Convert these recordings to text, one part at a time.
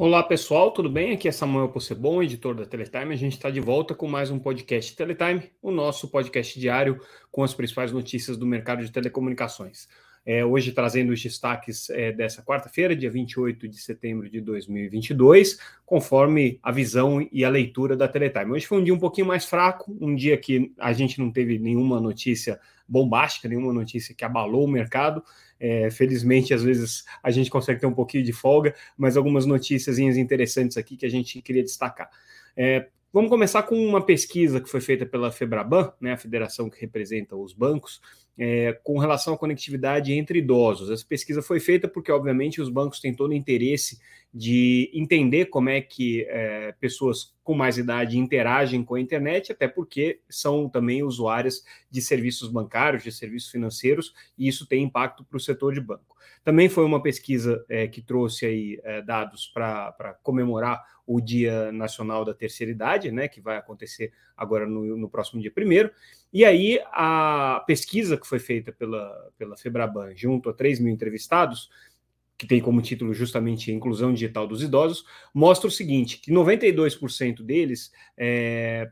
Olá pessoal, tudo bem? Aqui é Samuel Possebon, editor da Teletime. A gente está de volta com mais um podcast Teletime, o nosso podcast diário com as principais notícias do mercado de telecomunicações. É, hoje trazendo os destaques é, dessa quarta-feira, dia 28 de setembro de 2022, conforme a visão e a leitura da Teletime. Hoje foi um dia um pouquinho mais fraco, um dia que a gente não teve nenhuma notícia bombástica, nenhuma notícia que abalou o mercado. É, felizmente, às vezes a gente consegue ter um pouquinho de folga, mas algumas notícias interessantes aqui que a gente queria destacar. É, vamos começar com uma pesquisa que foi feita pela Febraban, né, a federação que representa os bancos, é, com relação à conectividade entre idosos. Essa pesquisa foi feita porque, obviamente, os bancos têm todo o interesse de entender como é que é, pessoas com mais idade interagem com a internet, até porque são também usuárias de serviços bancários, de serviços financeiros, e isso tem impacto para o setor de banco. Também foi uma pesquisa é, que trouxe aí é, dados para comemorar o Dia Nacional da Terceira Idade, né, que vai acontecer agora no, no próximo dia primeiro. E aí a pesquisa que foi feita pela, pela Febraban junto a 3 mil entrevistados, que tem como título justamente inclusão digital dos idosos, mostra o seguinte: que 92% deles é,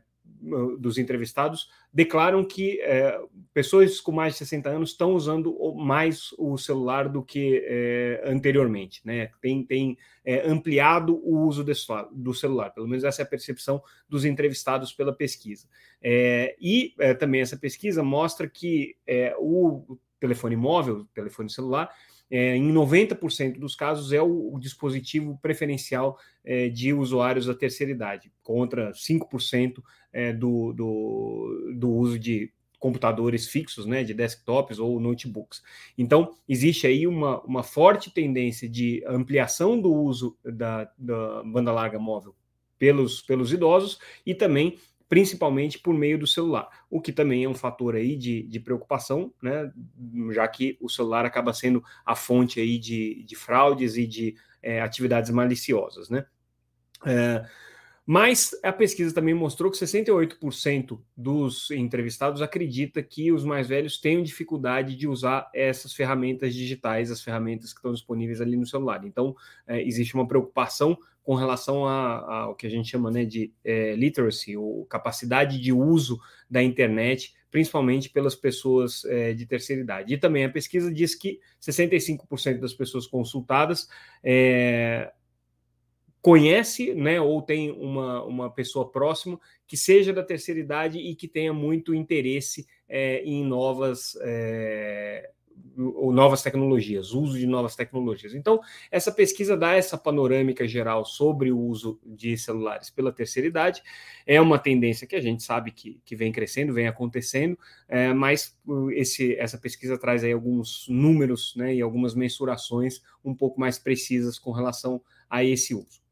dos entrevistados declaram que é, pessoas com mais de 60 anos estão usando mais o celular do que é, anteriormente, né? Tem, tem é, ampliado o uso do celular, pelo menos essa é a percepção dos entrevistados pela pesquisa. É, e é, também essa pesquisa mostra que é, o telefone móvel, o telefone celular, é, em 90% dos casos, é o, o dispositivo preferencial é, de usuários da terceira idade, contra 5% é, do, do, do uso de computadores fixos, né, de desktops ou notebooks. Então, existe aí uma, uma forte tendência de ampliação do uso da, da banda larga móvel pelos, pelos idosos e também principalmente por meio do celular, o que também é um fator aí de, de preocupação, né, já que o celular acaba sendo a fonte aí de, de fraudes e de é, atividades maliciosas, né. É, mas a pesquisa também mostrou que 68% dos entrevistados acredita que os mais velhos tenham dificuldade de usar essas ferramentas digitais, as ferramentas que estão disponíveis ali no celular. Então, é, existe uma preocupação com relação ao que a gente chama né, de é, literacy, ou capacidade de uso da internet, principalmente pelas pessoas é, de terceira idade. E também a pesquisa diz que 65% das pessoas consultadas é, conhece, né, ou tem uma, uma pessoa próxima que seja da terceira idade e que tenha muito interesse é, em novas é, ou novas tecnologias, uso de novas tecnologias. Então, essa pesquisa dá essa panorâmica geral sobre o uso de celulares pela terceira idade. É uma tendência que a gente sabe que, que vem crescendo, vem acontecendo, é, mas uh, esse, essa pesquisa traz aí alguns números né, e algumas mensurações um pouco mais precisas com relação a esse uso.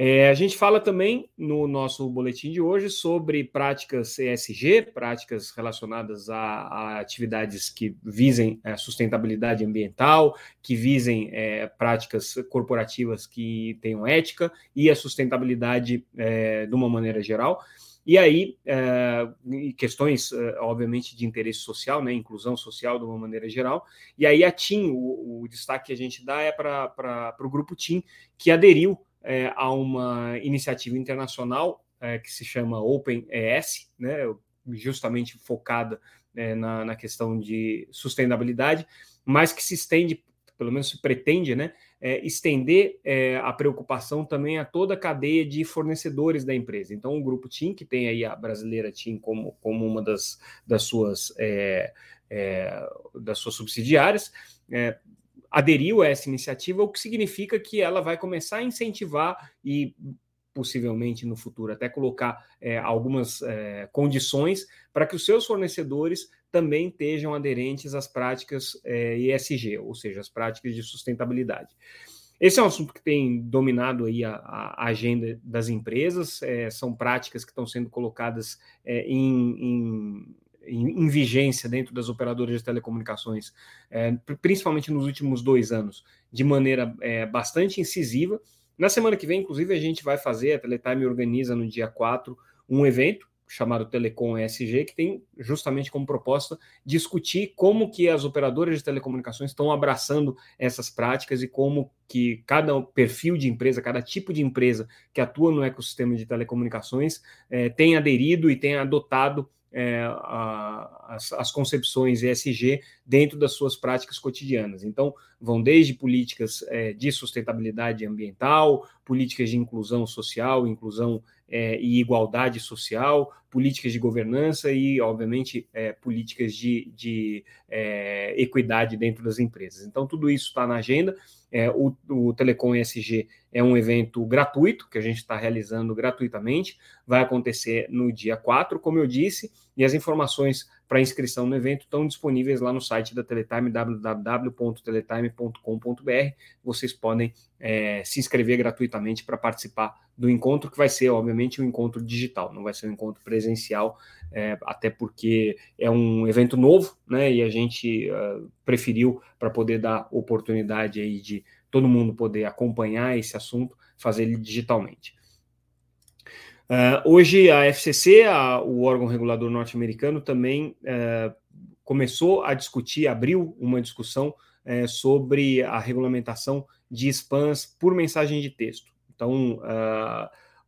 É, a gente fala também no nosso boletim de hoje sobre práticas ESG, práticas relacionadas a, a atividades que visem a é, sustentabilidade ambiental, que visem é, práticas corporativas que tenham ética e a sustentabilidade é, de uma maneira geral. E aí, é, questões, é, obviamente, de interesse social, né, inclusão social de uma maneira geral. E aí, a TIM, o, o destaque que a gente dá é para o grupo TIM, que aderiu é, a uma iniciativa internacional é, que se chama OpenES, né, justamente focada é, na, na, questão de sustentabilidade, mas que se estende, pelo menos se pretende, né, é, estender é, a preocupação também a toda a cadeia de fornecedores da empresa. Então, o grupo TIM, que tem aí a brasileira TIM como, como uma das, das, suas, é, das suas subsidiárias, aderiu a essa iniciativa, o que significa que ela vai começar a incentivar e possivelmente no futuro até colocar é, algumas é, condições para que os seus fornecedores também estejam aderentes às práticas é, ESG, ou seja, as práticas de sustentabilidade. Esse é um assunto que tem dominado aí a, a agenda das empresas, é, são práticas que estão sendo colocadas é, em, em em, em, vigência dentro das operadoras de telecomunicações, é, principalmente nos últimos dois anos, de maneira é, bastante incisiva. Na semana que vem, inclusive, a gente vai fazer, a Teletime organiza no dia 4 um evento chamado Telecom ESG, que tem justamente como proposta discutir como que as operadoras de telecomunicações estão abraçando essas práticas e como que cada perfil de empresa, cada tipo de empresa que atua no ecossistema de telecomunicações é, tem aderido e tem adotado é, a, as, as, concepções ESG dentro das suas práticas cotidianas. Então, vão desde políticas é, de sustentabilidade ambiental, políticas de inclusão social, inclusão é, e igualdade social, políticas de governança e, obviamente, é, políticas de, de é, equidade dentro das empresas. Então, tudo isso está na agenda. É, o, o Telecom ESG é um evento gratuito, que a gente está realizando gratuitamente, vai acontecer no dia 4, como eu disse, e as informações para inscrição no evento estão disponíveis lá no site da Teletime, www.teletime.com.br. Vocês podem é, se inscrever gratuitamente para participar do encontro, que vai ser, obviamente, um encontro digital, não vai ser um encontro presencial, é, até porque é um evento novo, né? E a gente uh, preferiu, para poder dar oportunidade aí de todo mundo poder acompanhar esse assunto, fazer ele digitalmente. Uh, hoje a FCC, a, o órgão regulador norte-americano, também uh, começou a discutir, abriu uma discussão uh, sobre a regulamentação de spams por mensagem de texto. Então,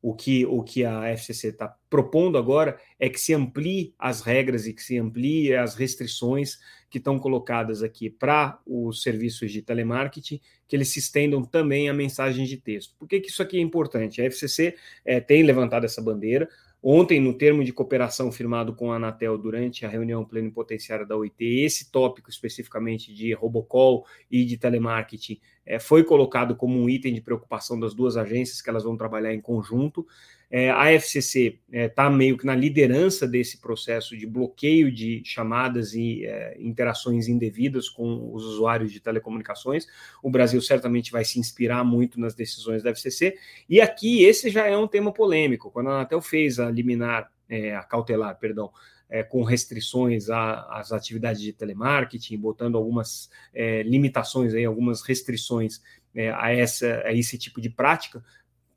o que, o que a FCC está propondo agora é que se amplie as regras e que se amplie as restrições que estão colocadas aqui para os serviços de telemarketing, que eles se estendam também a mensagens de texto. Por que, que isso aqui é importante? A FCC é, tem levantado essa bandeira. Ontem, no termo de cooperação firmado com a Anatel durante a reunião plenipotenciária da OIT, esse tópico especificamente de robocall e de telemarketing é, foi colocado como um item de preocupação das duas agências, que elas vão trabalhar em conjunto. É, a FCC está é, meio que na liderança desse processo de bloqueio de chamadas e é, interações indevidas com os usuários de telecomunicações. O Brasil certamente vai se inspirar muito nas decisões da FCC. E aqui esse já é um tema polêmico. Quando a Anatel fez a liminar, é, a cautelar, perdão, é, com restrições às atividades de telemarketing, botando algumas é, limitações, aí, algumas restrições é, a, essa, a esse tipo de prática,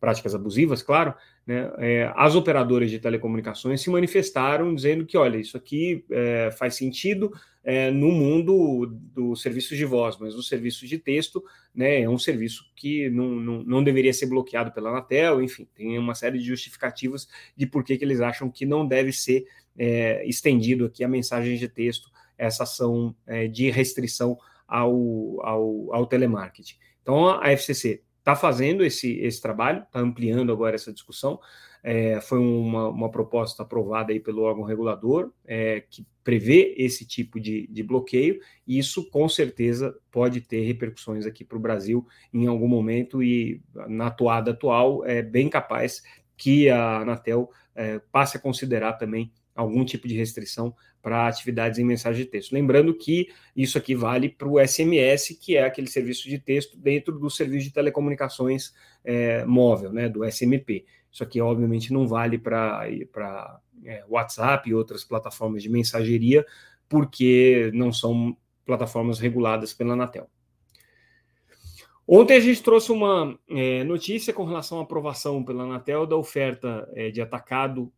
práticas abusivas, claro, né, é, as operadoras de telecomunicações se manifestaram dizendo que, olha, isso aqui é, faz sentido é, no mundo dos serviços de voz, mas o serviço de texto né, é um serviço que não, não, não, deveria ser bloqueado pela Anatel, enfim, tem uma série de justificativas de por que, que eles acham que não deve ser é, estendido aqui a mensagem de texto, essa ação é, de restrição ao, ao, ao telemarketing. Então, a FCC está fazendo esse, esse trabalho, está ampliando agora essa discussão. É, foi uma, uma, proposta aprovada aí pelo órgão regulador é, que prevê esse tipo de, de, bloqueio, e isso com certeza pode ter repercussões aqui para o Brasil em algum momento, e na atuada atual é bem capaz que a Anatel é, passe a considerar também algum tipo de restrição para atividades em mensagem de texto. Lembrando que isso aqui vale para o SMS, que é aquele serviço de texto dentro do serviço de telecomunicações é, móvel, né, do SMP. Isso aqui, obviamente, não vale para é, WhatsApp e outras plataformas de mensageria, porque não são plataformas reguladas pela Anatel. Ontem a gente trouxe uma é, notícia com relação à aprovação pela Anatel da oferta é, de atacado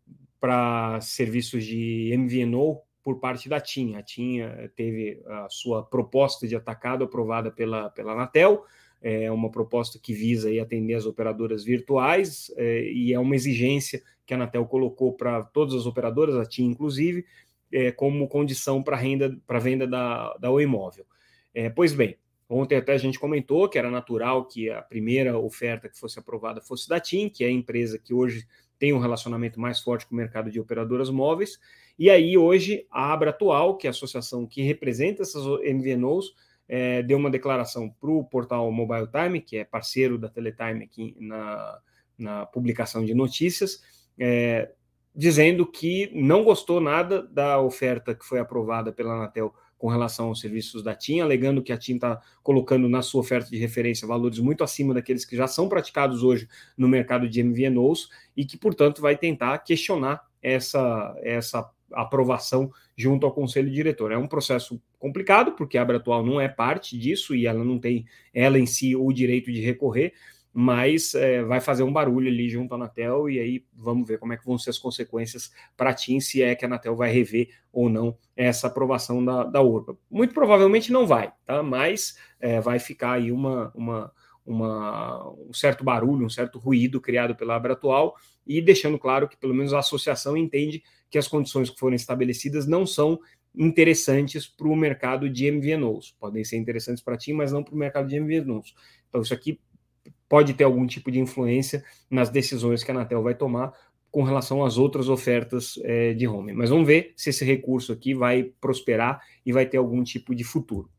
para serviços de MVNO por parte da TIM. A TIM eh, teve a sua proposta de atacado aprovada pela, pela Anatel, é uma proposta que visa aí, atender as operadoras virtuais é, e é uma exigência que a Anatel colocou para todas as operadoras, a TIM inclusive, é, como condição para renda para venda da, da Oi Móvel. É, pois bem, ontem até a gente comentou que era natural que a primeira oferta que fosse aprovada fosse da TIM, que é a empresa que hoje tem um relacionamento mais forte com o mercado de operadoras móveis. E aí, hoje, a Abra Atual, que é a associação que representa essas MVNOs, é, deu uma declaração para o portal Mobile Time, que é parceiro da Teletime aqui na, na publicação de notícias, é, dizendo que não gostou nada da oferta que foi aprovada pela Anatel com relação aos serviços da TIM, alegando que a TIM está colocando na sua oferta de referência valores muito acima daqueles que já são praticados hoje no mercado de MVNOs e que, portanto, vai tentar questionar essa, essa aprovação junto ao conselho diretor. É um processo complicado, porque a Abra Atual não é parte disso e ela não tem, ela em si, o direito de recorrer, mas é, vai fazer um barulho ali junto à Anatel e aí vamos ver como é que vão ser as consequências para a TIM, se é que a Anatel vai rever ou não essa aprovação da, da URBA. Muito provavelmente não vai, tá? mas é, vai ficar aí uma, uma, uma, um certo barulho, um certo ruído criado pela Abra atual e deixando claro que pelo menos a associação entende que as condições que foram estabelecidas não são interessantes para o mercado de MVNOs. Podem ser interessantes para ti, mas não para o mercado de MVNOs. Então isso aqui pode ter algum tipo de influência nas decisões que a Anatel vai tomar com relação às outras ofertas é, de home. Mas vamos ver se esse recurso aqui vai prosperar e vai ter algum tipo de futuro.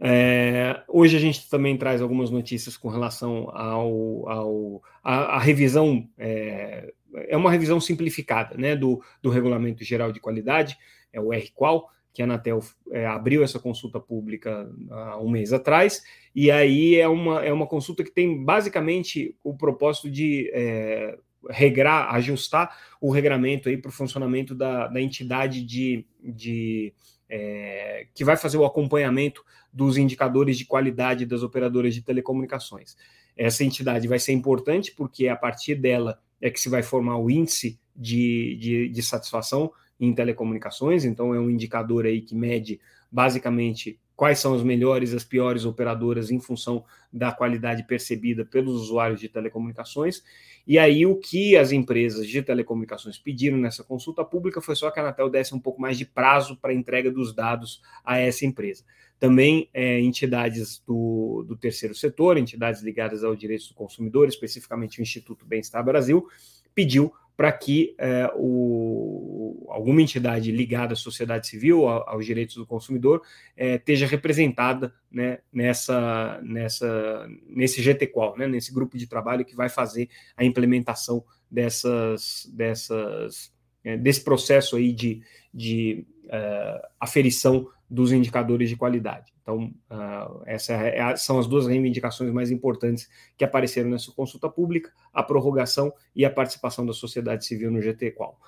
É, hoje a gente também traz algumas notícias com relação ao, ao a, a revisão é, é, uma revisão simplificada né, do, do Regulamento Geral de Qualidade, é o RQual, que a Anatel é, abriu essa consulta pública há um mês atrás, e aí é uma, é uma consulta que tem basicamente o propósito de é, regrar, ajustar o regramento para o funcionamento da, da entidade de, de é, que vai fazer o acompanhamento dos indicadores de qualidade das operadoras de telecomunicações. Essa entidade vai ser importante porque é a partir dela é que se vai formar o índice de, de, de satisfação em telecomunicações, então é um indicador aí que mede basicamente quais são as melhores e as piores operadoras em função da qualidade percebida pelos usuários de telecomunicações. E aí o que as empresas de telecomunicações pediram nessa consulta pública foi só que a Anatel desse um pouco mais de prazo para a entrega dos dados a essa empresa. Também é, entidades do, do terceiro setor, entidades ligadas aos direitos do consumidor, especificamente o Instituto Bem-Estar Brasil, pediu para que é, o, alguma entidade ligada à sociedade civil, aos direitos do consumidor, é, esteja representada né, nessa, nessa, nesse GTQual, né, nesse grupo de trabalho que vai fazer a implementação dessas, dessas, é, desse processo aí de, de uh, aferição dos indicadores de qualidade. Então, uh, essas é são as duas reivindicações mais importantes que apareceram nessa consulta pública: a prorrogação e a participação da sociedade civil no GT Qual.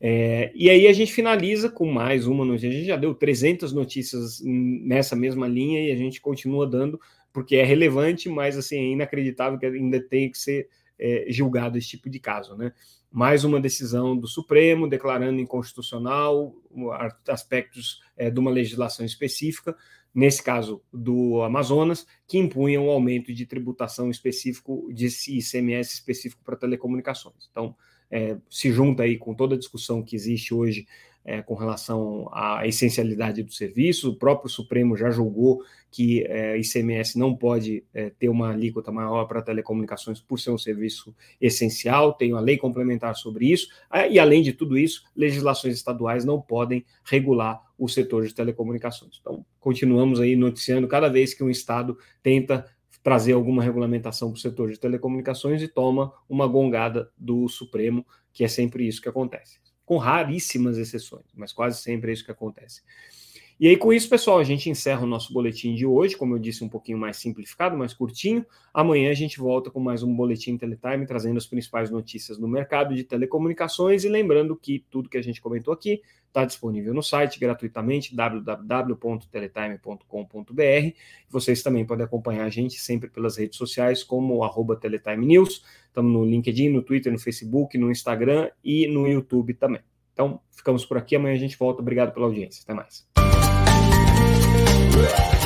É, e aí a gente finaliza com mais uma notícia. A gente já deu 300 notícias nessa mesma linha e a gente continua dando, porque é relevante, mas assim, é inacreditável que ainda tenha que ser é, julgado esse tipo de caso. Né? mais uma decisão do Supremo declarando inconstitucional aspectos é, de uma legislação específica, nesse caso do Amazonas, que impunha um aumento de tributação específico, de ICMS específico para telecomunicações. Então, é, se junta aí com toda a discussão que existe hoje é, com relação à essencialidade do serviço. O próprio Supremo já julgou que é, ICMS não pode é, ter uma alíquota maior para telecomunicações por ser um serviço essencial. Tem uma lei complementar sobre isso. É, e, além de tudo isso, legislações estaduais não podem regular o setor de telecomunicações. Então, continuamos aí noticiando cada vez que um Estado tenta trazer alguma regulamentação para o setor de telecomunicações e toma uma gongada do Supremo, que é sempre isso que acontece com raríssimas exceções, mas quase sempre é isso que acontece. E aí, com isso, pessoal, a gente encerra o nosso boletim de hoje, como eu disse, um pouquinho mais simplificado, mais curtinho. Amanhã a gente volta com mais um boletim Teletime, trazendo as principais notícias no mercado de telecomunicações. E lembrando que tudo que a gente comentou aqui está disponível no site gratuitamente, www.teletime.com.br. Vocês também podem acompanhar a gente sempre pelas redes sociais, como arroba Teletime News. Estamos no LinkedIn, no Twitter, no Facebook, no Instagram e no YouTube também. Então, ficamos por aqui. Amanhã a gente volta. Obrigado pela audiência. Até mais. Yeah.